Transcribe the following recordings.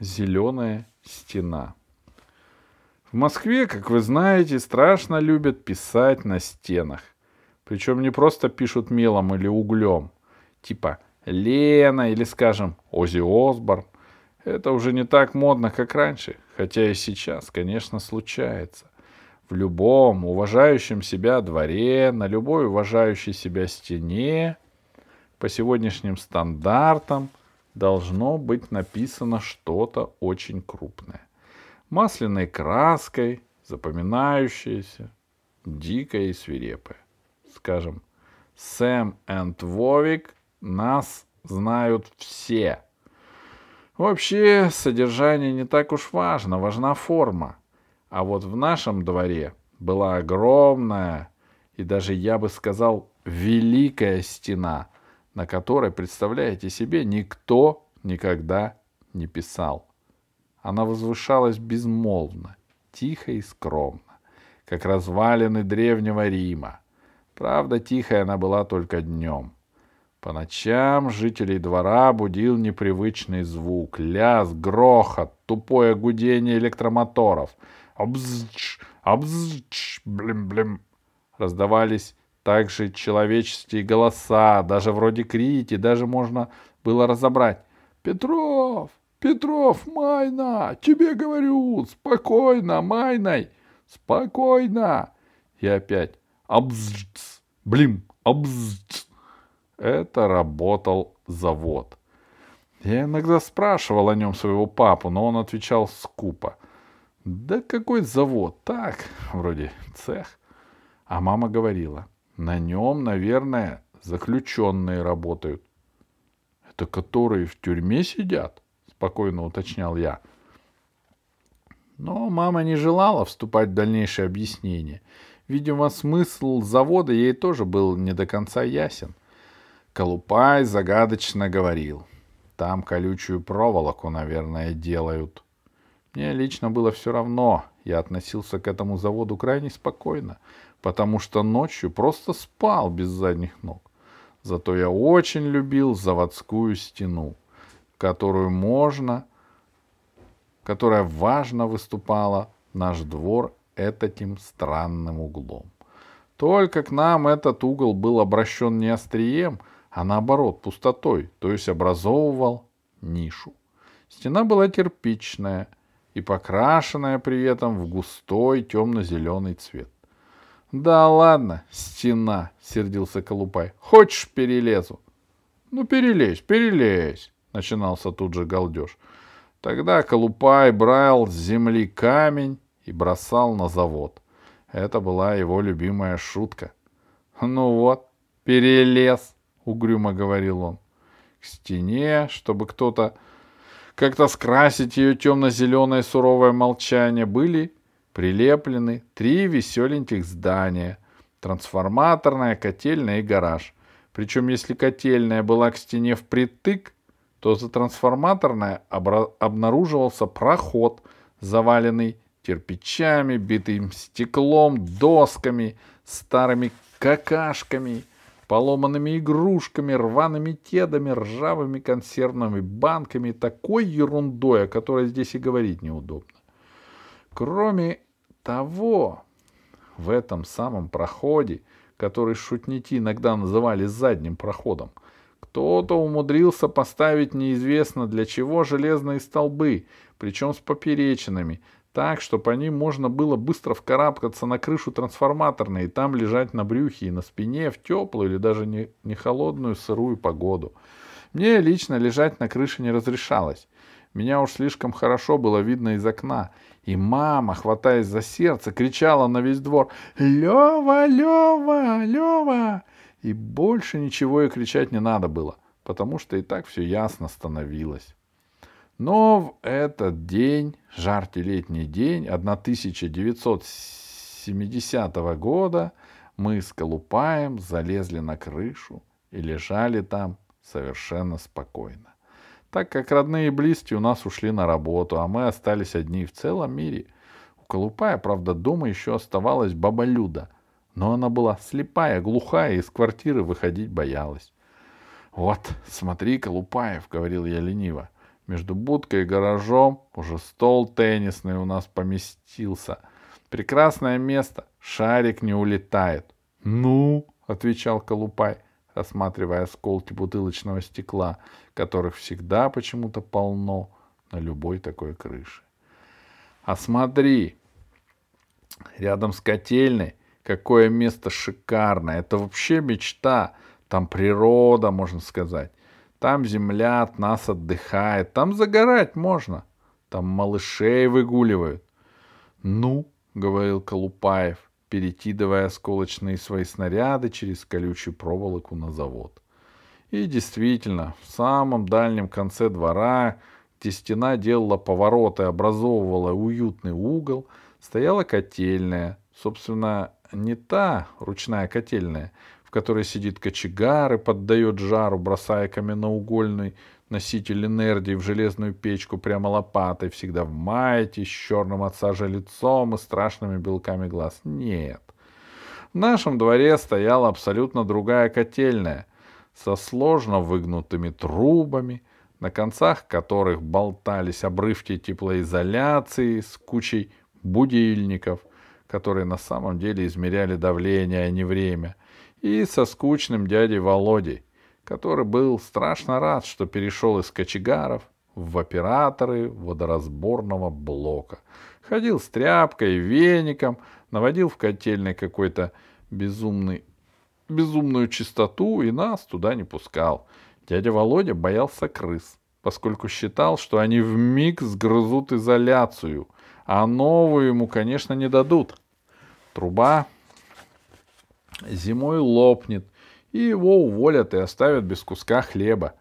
зеленая стена. В Москве, как вы знаете, страшно любят писать на стенах. Причем не просто пишут мелом или углем, типа Лена или, скажем, Ози Осборн. Это уже не так модно, как раньше, хотя и сейчас, конечно, случается. В любом уважающем себя дворе, на любой уважающей себя стене, по сегодняшним стандартам, должно быть написано что-то очень крупное. Масляной краской, запоминающееся, дикое и свирепое. Скажем, Сэм и Вовик нас знают все. Вообще, содержание не так уж важно, важна форма. А вот в нашем дворе была огромная и даже, я бы сказал, великая стена, на которой, представляете себе, никто никогда не писал. Она возвышалась безмолвно, тихо и скромно, как развалины древнего Рима. Правда, тихая она была только днем. По ночам жителей двора будил непривычный звук, лязг, грохот, тупое гудение электромоторов. Обзч, обзч, блим-блим. Раздавались также человеческие голоса, даже вроде крики, даже можно было разобрать. «Петров! Петров, Майна! Тебе говорю! Спокойно, Майной! Спокойно!» И опять «Абзц! Блим! Абзц!» Это работал завод. Я иногда спрашивал о нем своего папу, но он отвечал скупо. Да какой завод? Так, вроде цех. А мама говорила, на нем, наверное, заключенные работают. Это которые в тюрьме сидят? Спокойно уточнял я. Но мама не желала вступать в дальнейшее объяснение. Видимо, смысл завода ей тоже был не до конца ясен. Колупай загадочно говорил. Там колючую проволоку, наверное, делают. Мне лично было все равно. Я относился к этому заводу крайне спокойно, потому что ночью просто спал без задних ног. Зато я очень любил заводскую стену, которую можно, которая важно выступала наш двор этим странным углом. Только к нам этот угол был обращен не острием, а наоборот пустотой, то есть образовывал нишу. Стена была кирпичная и покрашенная при этом в густой темно-зеленый цвет. — Да ладно, стена, — сердился Колупай. — Хочешь, перелезу? — Ну, перелезь, перелезь, — начинался тут же галдеж. Тогда Колупай брал с земли камень и бросал на завод. Это была его любимая шутка. «Ну вот, перелез», — угрюмо говорил он. К стене, чтобы кто-то как-то скрасить ее темно-зеленое суровое молчание, были прилеплены три веселеньких здания — трансформаторная, котельная и гараж. Причем, если котельная была к стене впритык, то за трансформаторной обнаруживался проход, заваленный кирпичами, битым стеклом, досками, старыми какашками, поломанными игрушками, рваными кедами, ржавыми консервными банками, такой ерундой, о которой здесь и говорить неудобно. Кроме того, в этом самом проходе, который шутники иногда называли задним проходом, кто-то умудрился поставить неизвестно для чего железные столбы, причем с поперечинами, так, что по ним можно было быстро вкарабкаться на крышу трансформаторной и там лежать на брюхе и на спине в теплую или даже не, не холодную сырую погоду. Мне лично лежать на крыше не разрешалось. Меня уж слишком хорошо было видно из окна. И мама, хватаясь за сердце, кричала на весь двор «Лева, Лева, Лева!» И больше ничего и кричать не надо было, потому что и так все ясно становилось. Но в этот день, жаркий летний день 1970 года, мы с Колупаем залезли на крышу и лежали там совершенно спокойно. Так как родные и близкие у нас ушли на работу, а мы остались одни в целом мире. У Колупая, правда, дома еще оставалась баба Люда, но она была слепая, глухая и из квартиры выходить боялась. «Вот, смотри, Колупаев», — говорил я лениво, — Между будкой и гаражом уже стол теннисный у нас поместился. Прекрасное место, шарик не улетает. «Ну?» — отвечал Колупай, осматривая осколки бутылочного стекла, которых всегда почему-то полно на любой такой крыше. «А смотри, рядом с котельной какое место шикарное. Это вообще мечта. Там природа, можно сказать. Там земля от нас отдыхает. Там загорать можно. Там малышей выгуливают. Ну, — говорил Колупаев, перекидывая осколочные свои снаряды через колючую проволоку на завод. И действительно, в самом дальнем конце двора, где стена делала повороты и образовывала уютный угол, стояла котельная. Собственно, не та ручная котельная, в которой сидит кочегар и поддает жару, бросая каменноугольный носитель энергии в железную печку прямо лопатой, всегда в маете, с черным от сажи лицом и страшными белками глаз. Нет. В нашем дворе стояла абсолютно другая котельная, со сложно выгнутыми трубами, на концах которых болтались обрывки теплоизоляции с кучей будильников, которые на самом деле измеряли давление, а не время, и со скучным дядей Володей, который был страшно рад, что перешел из кочегаров в операторы водоразборного блока. Ходил с тряпкой веником, наводил в котельной какой-то безумный, безумную чистоту и нас туда не пускал. Дядя Володя боялся крыс, поскольку считал, что они в миг сгрызут изоляцию — а новую ему, конечно, не дадут. Труба зимой лопнет, и его уволят и оставят без куска хлеба.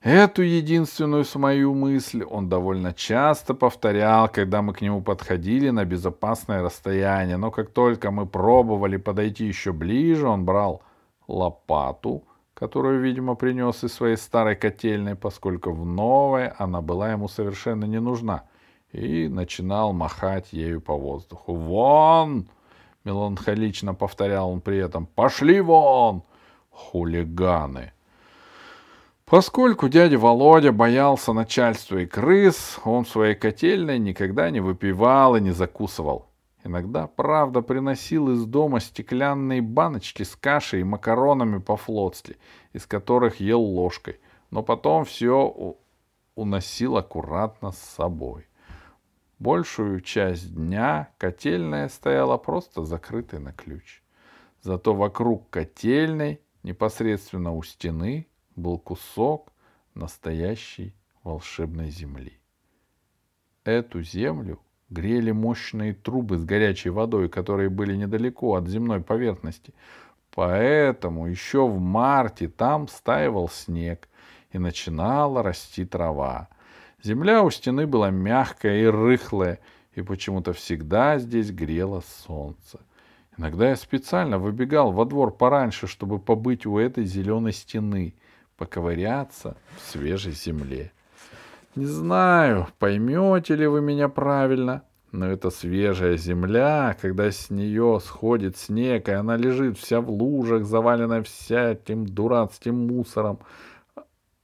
Эту единственную свою мысль он довольно часто повторял, когда мы к нему подходили на безопасное расстояние. Но как только мы пробовали подойти еще ближе, он брал лопату, которую, видимо, принес из своей старой котельной, поскольку в новой она была ему совершенно не нужна — и начинал махать ею по воздуху. «Вон!» — меланхолично повторял он при этом. «Пошли вон! Хулиганы!» Поскольку дядя Володя боялся начальства и крыс, он в своей котельной никогда не выпивал и не закусывал. Иногда, правда, приносил из дома стеклянные баночки с кашей и макаронами по-флотски, из которых ел ложкой, но потом все уносил аккуратно с собой. Большую часть дня котельная стояла просто закрытой на ключ. Зато вокруг котельной, непосредственно у стены, был кусок настоящей волшебной земли. Эту землю грели мощные трубы с горячей водой, которые были недалеко от земной поверхности. Поэтому еще в марте там стаивал снег и начинала расти трава. Земля у стены была мягкая и рыхлая, и почему-то всегда здесь грело солнце. Иногда я специально выбегал во двор пораньше, чтобы побыть у этой зеленой стены, поковыряться в свежей земле. Не знаю, поймете ли вы меня правильно, но эта свежая земля, когда с нее сходит снег, и она лежит вся в лужах, заваленная вся этим дурацким мусором,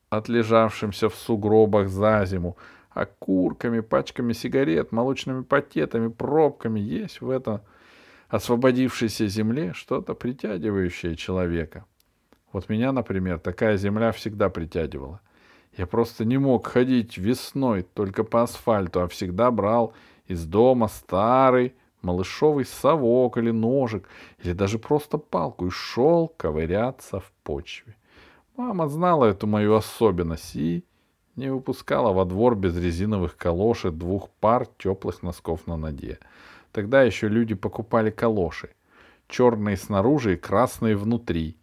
отлежавшимся в сугробах за зиму, окурками, пачками сигарет, молочными пакетами, пробками. Есть в этом освободившейся земле что-то притягивающее человека. Вот меня, например, такая земля всегда притягивала. Я просто не мог ходить весной только по асфальту, а всегда брал из дома старый малышовый совок или ножик, или даже просто палку и шел ковыряться в почве. Мама знала эту мою особенность и не выпускала во двор без резиновых калош и двух пар теплых носков на ноге. Тогда еще люди покупали калоши. Черные снаружи и красные внутри.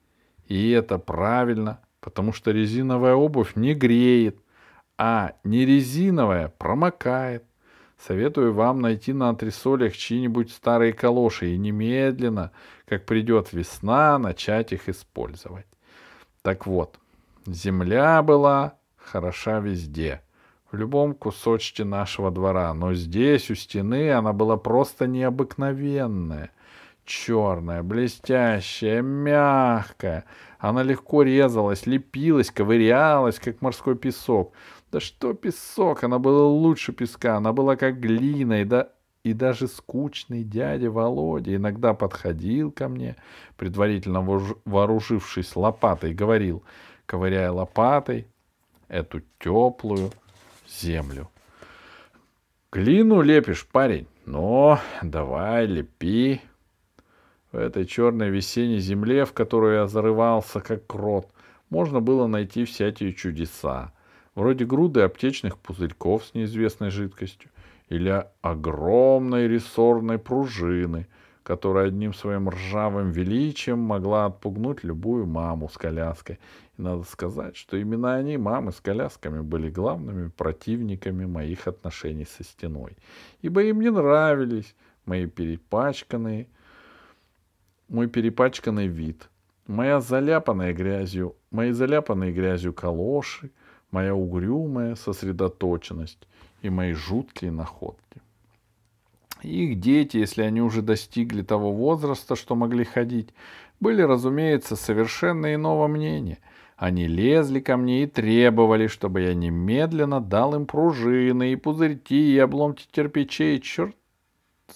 И это правильно, потому что резиновая обувь не греет, а не резиновая промокает. Советую вам найти на антресолях чьи-нибудь старые калоши и немедленно, как придет весна, начать их использовать. Так вот, земля была хороша везде, в любом кусочке нашего двора, но здесь, у стены, она была просто необыкновенная. Черная, блестящая, мягкая. Она легко резалась, лепилась, ковырялась, как морской песок. Да что песок, она была лучше песка, она была как глина, и, да, и даже скучный дядя Володя иногда подходил ко мне, предварительно вооружившись лопатой, говорил, ковыряя лопатой эту теплую землю. Глину лепишь, парень? Ну, давай, лепи. В этой черной весенней земле, в которую я зарывался, как крот, можно было найти всякие чудеса, вроде груды аптечных пузырьков с неизвестной жидкостью или огромной рессорной пружины, которая одним своим ржавым величием могла отпугнуть любую маму с коляской. И надо сказать, что именно они, мамы с колясками, были главными противниками моих отношений со стеной, ибо им не нравились мои перепачканные, мой перепачканный вид, моя заляпанная грязью, мои заляпанные грязью калоши, моя угрюмая сосредоточенность и мои жуткие находки. Их дети, если они уже достигли того возраста, что могли ходить, были, разумеется, совершенно иного мнения. Они лезли ко мне и требовали, чтобы я немедленно дал им пружины и пузырьки и обломки кирпичей, черт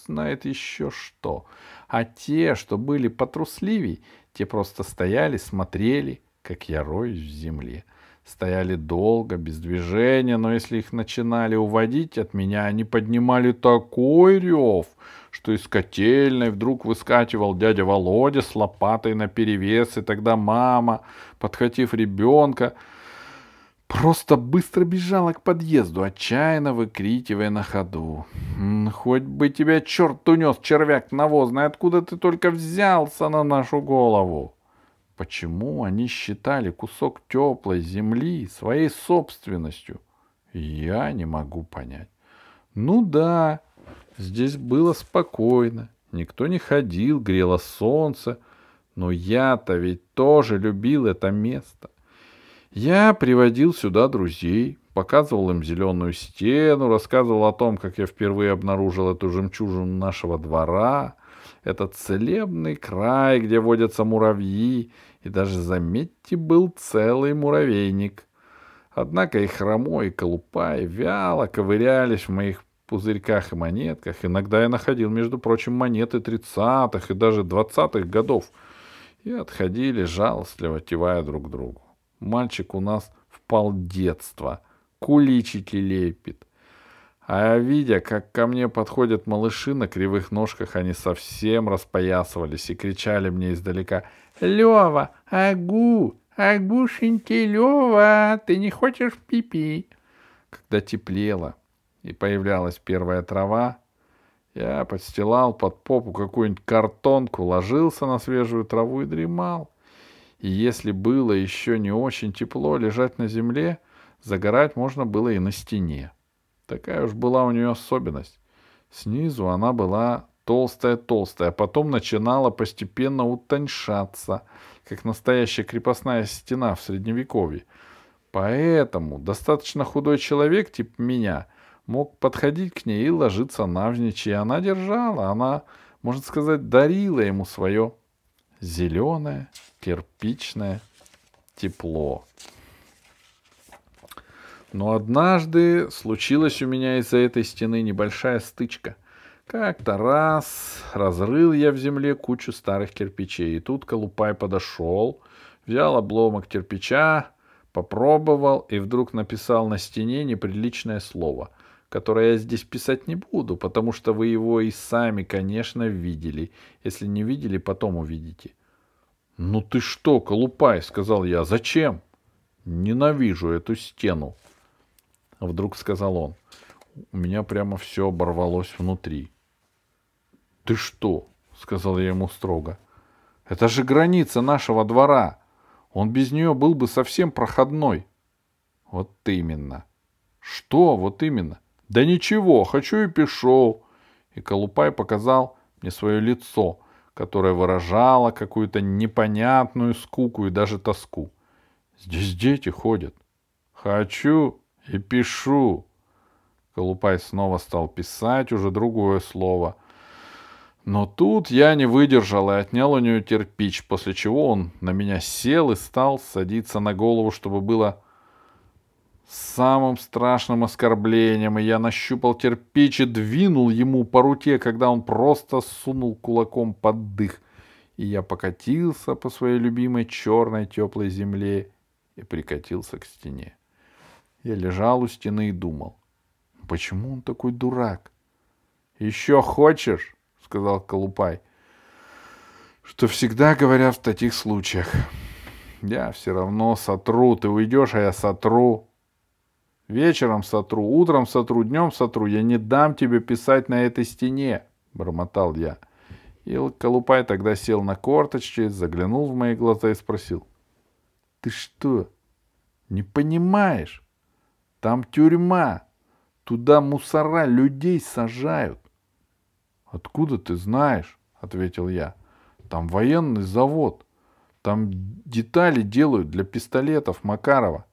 знает еще что. А те, что были потрусливей, те просто стояли, смотрели, как я роюсь в земле. Стояли долго, без движения, но если их начинали уводить от меня, они поднимали такой рев, что из котельной вдруг выскакивал дядя Володя с лопатой наперевес, и тогда мама, подхватив ребенка, просто быстро бежала к подъезду, отчаянно выкрикивая на ходу. «Хоть бы тебя черт унес, червяк навозный, откуда ты только взялся на нашу голову?» Почему они считали кусок теплой земли своей собственностью, я не могу понять. Ну да, здесь было спокойно, никто не ходил, грело солнце, но я-то ведь тоже любил это место. Я приводил сюда друзей, показывал им зеленую стену, рассказывал о том, как я впервые обнаружил эту жемчужину нашего двора, этот целебный край, где водятся муравьи, и даже, заметьте, был целый муравейник. Однако и хромой, и колупай вяло ковырялись в моих пузырьках и монетках. Иногда я находил, между прочим, монеты тридцатых и даже двадцатых годов. И отходили жалостливо, кивая друг другу. Мальчик у нас впал детство, куличики лепит. А видя, как ко мне подходят малыши на кривых ножках, они совсем распоясывались и кричали мне издалека «Лева, агу, агушеньки, Лева, ты не хочешь пипи?» Когда теплело и появлялась первая трава, я подстилал под попу какую-нибудь картонку, ложился на свежую траву и дремал. И если было еще не очень тепло лежать на земле, загорать можно было и на стене. Такая уж была у нее особенность. Снизу она была толстая-толстая, а потом начинала постепенно утоньшаться, как настоящая крепостная стена в Средневековье. Поэтому достаточно худой человек, типа меня, мог подходить к ней и ложиться навзничь, и она держала, она, можно сказать, дарила ему свое зеленое кирпичное тепло. Но однажды случилась у меня из-за этой стены небольшая стычка. Как-то раз разрыл я в земле кучу старых кирпичей, и тут Колупай подошел, взял обломок кирпича, попробовал и вдруг написал на стене неприличное слово, которое я здесь писать не буду, потому что вы его и сами, конечно, видели. Если не видели, потом увидите. — Ну ты что, Колупай, — сказал я, — зачем? — Ненавижу эту стену. — Вдруг сказал он. У меня прямо все оборвалось внутри. «Ты что?» — сказал я ему строго. «Это же граница нашего двора. Он без нее был бы совсем проходной». «Вот именно». «Что вот именно?» «Да ничего, хочу и пишу». И Колупай показал мне свое лицо, которое выражало какую-то непонятную скуку и даже тоску. «Здесь дети ходят». «Хочу», и пишу. Колупай снова стал писать уже другое слово. Но тут я не выдержал и отнял у нее кирпич, после чего он на меня сел и стал садиться на голову, чтобы было самым страшным оскорблением, и я нащупал кирпич и двинул ему по руке, когда он просто сунул кулаком под дых. И я покатился по своей любимой черной теплой земле и прикатился к стене. Я лежал у стены и думал, почему он такой дурак? Еще хочешь, сказал Колупай, что всегда говорят в таких случаях. Я все равно сотру, ты уйдешь, а я сотру. Вечером сотру, утром сотру, днем сотру. Я не дам тебе писать на этой стене, бормотал я. И Колупай тогда сел на корточки, заглянул в мои глаза и спросил. Ты что, не понимаешь? Там тюрьма. Туда мусора людей сажают. Откуда ты знаешь? ответил я. Там военный завод. Там детали делают для пистолетов Макарова.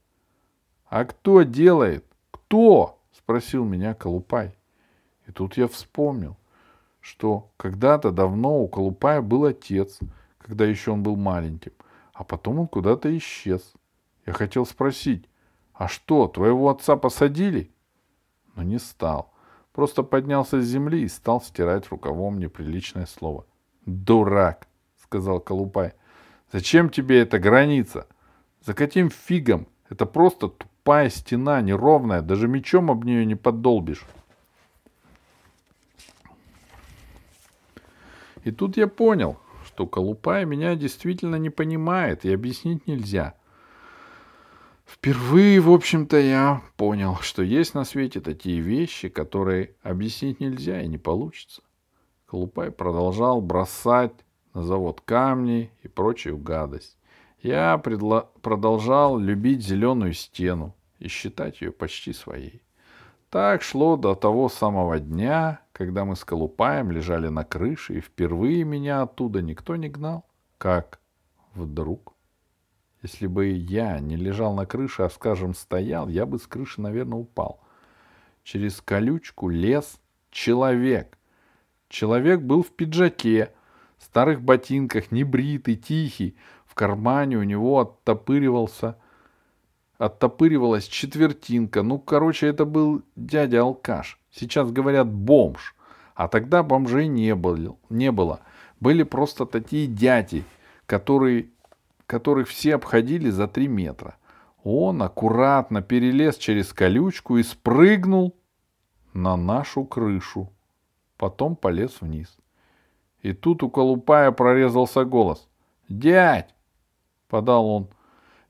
А кто делает? Кто? спросил меня Колупай. И тут я вспомнил, что когда-то давно у Колупая был отец, когда еще он был маленьким, а потом он куда-то исчез. Я хотел спросить, а что, твоего отца посадили? Но не стал. Просто поднялся с земли и стал стирать рукавом неприличное слово. «Дурак!» — сказал Колупай. «Зачем тебе эта граница? За каким фигом? Это просто тупая стена, неровная, даже мечом об нее не поддолбишь». И тут я понял, что Колупай меня действительно не понимает и объяснить нельзя. Впервые, в общем-то, я понял, что есть на свете такие вещи, которые объяснить нельзя и не получится. Колупай продолжал бросать на завод камни и прочую гадость. Я предла- продолжал любить зеленую стену и считать ее почти своей. Так шло до того самого дня, когда мы с Колупаем лежали на крыше, и впервые меня оттуда никто не гнал. Как вдруг если бы я не лежал на крыше, а, скажем, стоял, я бы с крыши, наверное, упал. Через колючку лез человек. Человек был в пиджаке, старых ботинках, небритый, тихий. В кармане у него оттопыривался, оттопыривалась четвертинка. Ну, короче, это был дядя-алкаш. Сейчас говорят бомж. А тогда бомжей не было. Не было. Были просто такие дяди, которые которых все обходили за три метра. Он аккуратно перелез через колючку и спрыгнул на нашу крышу. Потом полез вниз. И тут у Колупая прорезался голос. «Дядь!» — подал он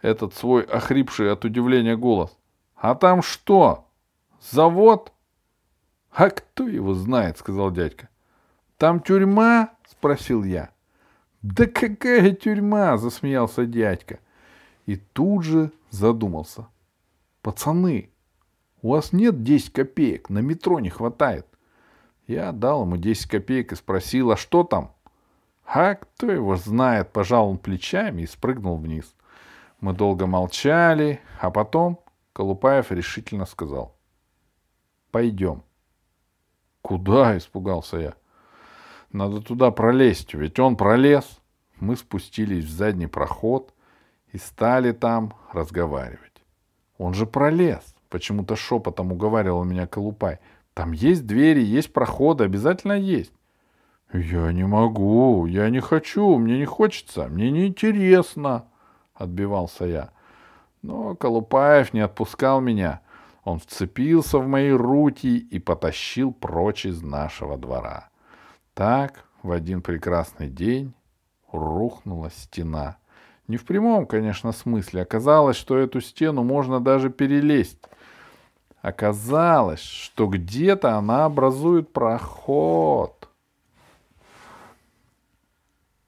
этот свой охрипший от удивления голос. «А там что? Завод?» «А кто его знает?» — сказал дядька. «Там тюрьма?» — спросил я. «Да какая тюрьма!» — засмеялся дядька. И тут же задумался. «Пацаны, у вас нет 10 копеек, на метро не хватает». Я дал ему 10 копеек и спросил, а что там? А кто его знает, пожал он плечами и спрыгнул вниз. Мы долго молчали, а потом Колупаев решительно сказал. Пойдем. Куда? испугался я. Надо туда пролезть, ведь он пролез. Мы спустились в задний проход и стали там разговаривать. Он же пролез, почему-то шепотом уговаривал меня Колупай. Там есть двери, есть проходы, обязательно есть. Я не могу, я не хочу, мне не хочется, мне не интересно, отбивался я. Но Колупаев не отпускал меня. Он вцепился в мои руки и потащил прочь из нашего двора. Так в один прекрасный день рухнула стена. Не в прямом, конечно, смысле. Оказалось, что эту стену можно даже перелезть. Оказалось, что где-то она образует проход.